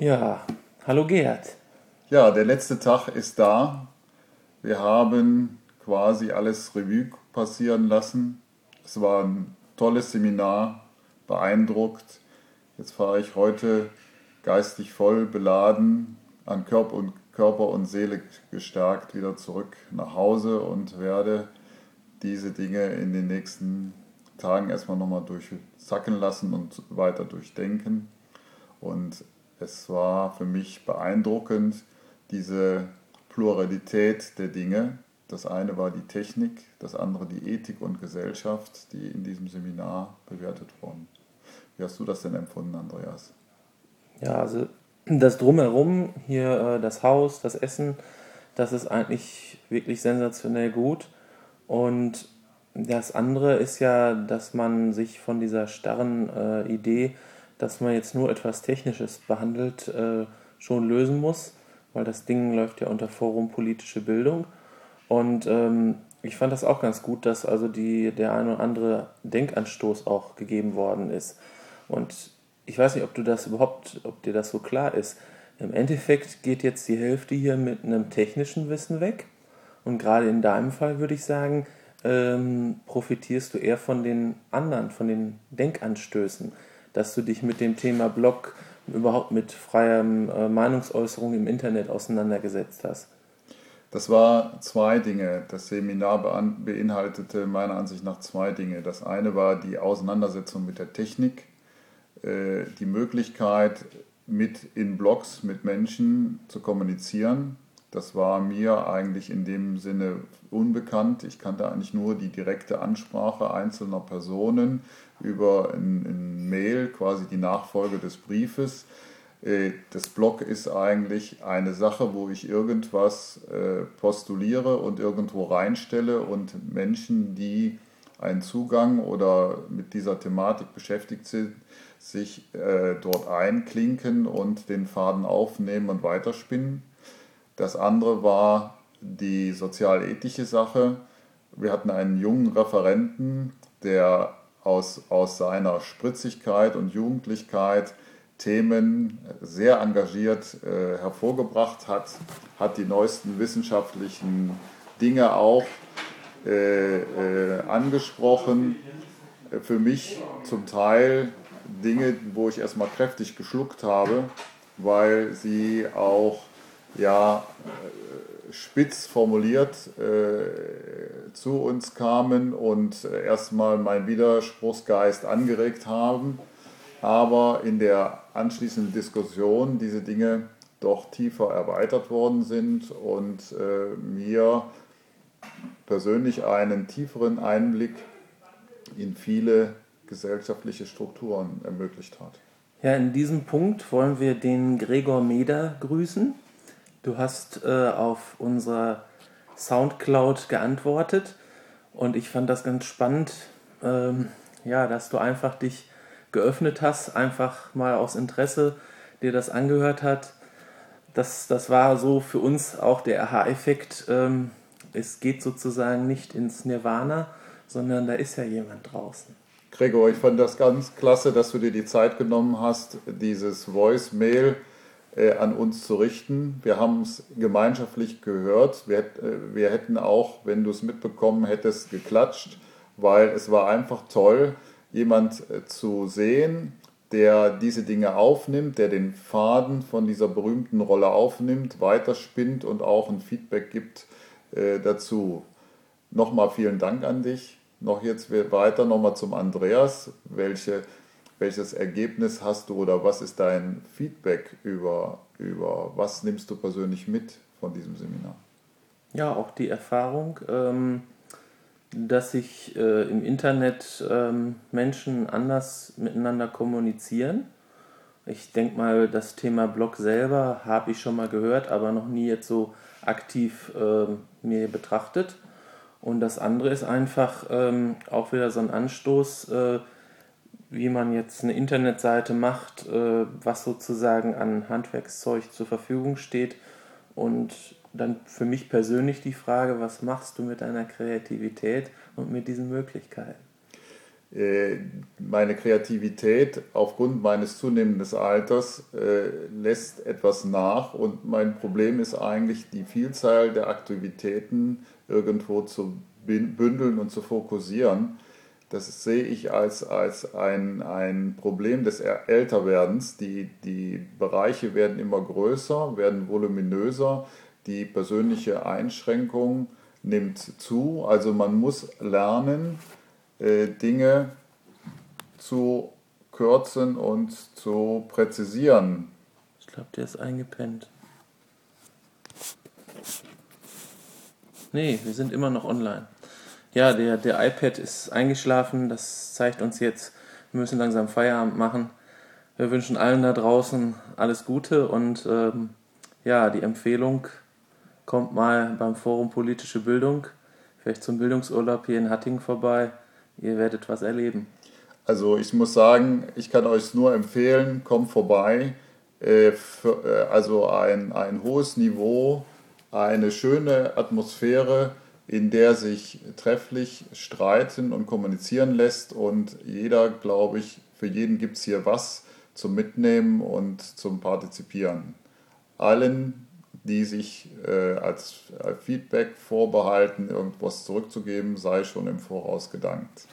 Ja, hallo Gerd. Ja, der letzte Tag ist da. Wir haben quasi alles Revue passieren lassen. Es war ein tolles Seminar, beeindruckt. Jetzt fahre ich heute geistig voll beladen, an Körper und, Körper und Seele gestärkt wieder zurück nach Hause und werde diese Dinge in den nächsten Tagen erstmal nochmal durchsacken lassen und weiter durchdenken. Und es war für mich beeindruckend, diese Pluralität der Dinge. Das eine war die Technik, das andere die Ethik und Gesellschaft, die in diesem Seminar bewertet wurden. Wie hast du das denn empfunden, Andreas? Ja, also das Drumherum, hier äh, das Haus, das Essen, das ist eigentlich wirklich sensationell gut. Und das andere ist ja, dass man sich von dieser starren äh, Idee, dass man jetzt nur etwas Technisches behandelt, äh, schon lösen muss, weil das Ding läuft ja unter Forum politische Bildung. Und ähm, ich fand das auch ganz gut, dass also die, der ein oder andere Denkanstoß auch gegeben worden ist. Und ich weiß nicht, ob du das überhaupt, ob dir das so klar ist. Im Endeffekt geht jetzt die Hälfte hier mit einem technischen Wissen weg. Und gerade in deinem Fall würde ich sagen, ähm, profitierst du eher von den anderen, von den Denkanstößen, dass du dich mit dem Thema Blog überhaupt mit freier äh, Meinungsäußerung im Internet auseinandergesetzt hast. Das war zwei Dinge. Das Seminar beinhaltete meiner Ansicht nach zwei Dinge. Das eine war die Auseinandersetzung mit der Technik, äh, die Möglichkeit, mit in Blogs mit Menschen zu kommunizieren, das war mir eigentlich in dem Sinne unbekannt. Ich kannte eigentlich nur die direkte Ansprache einzelner Personen über ein, ein Mail, quasi die Nachfolge des Briefes. Äh, das Blog ist eigentlich eine Sache, wo ich irgendwas äh, postuliere und irgendwo reinstelle und Menschen, die einen Zugang oder mit dieser Thematik beschäftigt sind, sich äh, dort einklinken und den Faden aufnehmen und weiterspinnen. Das andere war die sozialethische Sache. Wir hatten einen jungen Referenten, der aus, aus seiner Spritzigkeit und Jugendlichkeit Themen sehr engagiert äh, hervorgebracht hat, hat die neuesten wissenschaftlichen Dinge auch äh, äh, angesprochen. Für mich zum Teil Dinge, wo ich erstmal kräftig geschluckt habe, weil sie auch ja, äh, spitz formuliert äh, zu uns kamen und erstmal meinen Widerspruchsgeist angeregt haben, aber in der anschließenden Diskussion diese Dinge doch tiefer erweitert worden sind und äh, mir persönlich einen tieferen Einblick in viele gesellschaftliche Strukturen ermöglicht hat. Ja, in diesem Punkt wollen wir den Gregor Meder grüßen. Du hast äh, auf unserer Soundcloud geantwortet und ich fand das ganz spannend, ähm, ja, dass du einfach dich geöffnet hast, einfach mal aus Interesse dir das angehört hat. Das, das war so für uns auch der Aha-Effekt. Ähm, es geht sozusagen nicht ins Nirvana, sondern da ist ja jemand draußen. Gregor, ich fand das ganz klasse, dass du dir die Zeit genommen hast, dieses Voice-Mail äh, an uns zu richten. Wir haben es gemeinschaftlich gehört. Wir, äh, wir hätten auch, wenn du es mitbekommen hättest, geklatscht, weil es war einfach toll, jemand äh, zu sehen, der diese Dinge aufnimmt, der den Faden von dieser berühmten Rolle aufnimmt, weiterspinnt und auch ein Feedback gibt äh, dazu. Nochmal vielen Dank an dich. Noch jetzt weiter nochmal zum Andreas. Welche welches Ergebnis hast du oder was ist dein Feedback über, über was nimmst du persönlich mit von diesem Seminar? Ja, auch die Erfahrung, ähm, dass sich äh, im Internet ähm, Menschen anders miteinander kommunizieren. Ich denke mal, das Thema Blog selber habe ich schon mal gehört, aber noch nie jetzt so aktiv äh, mir betrachtet. Und das andere ist einfach ähm, auch wieder so ein Anstoß, äh, wie man jetzt eine Internetseite macht, äh, was sozusagen an Handwerkszeug zur Verfügung steht. Und dann für mich persönlich die Frage, was machst du mit deiner Kreativität und mit diesen Möglichkeiten? äh, meine Kreativität aufgrund meines zunehmenden Alters äh, lässt etwas nach und mein Problem ist eigentlich die Vielzahl der Aktivitäten irgendwo zu bündeln und zu fokussieren. Das sehe ich als, als ein, ein Problem des Älterwerdens. Die, die Bereiche werden immer größer, werden voluminöser, die persönliche Einschränkung nimmt zu. Also man muss lernen, äh, Dinge zu kürzen und zu präzisieren. Ich glaube, der ist eingepennt. Nee, wir sind immer noch online. Ja, der, der iPad ist eingeschlafen. Das zeigt uns jetzt, wir müssen langsam Feierabend machen. Wir wünschen allen da draußen alles Gute und ähm, ja, die Empfehlung kommt mal beim Forum Politische Bildung, vielleicht zum Bildungsurlaub hier in Hattingen vorbei. Ihr werdet was erleben. Also ich muss sagen, ich kann euch nur empfehlen, kommt vorbei. Äh, für, äh, also ein, ein hohes Niveau, eine schöne Atmosphäre, in der sich trefflich streiten und kommunizieren lässt und jeder, glaube ich, für jeden gibt es hier was zum Mitnehmen und zum Partizipieren. Allen, die sich äh, als Feedback vorbehalten, irgendwas zurückzugeben, sei schon im Voraus gedankt.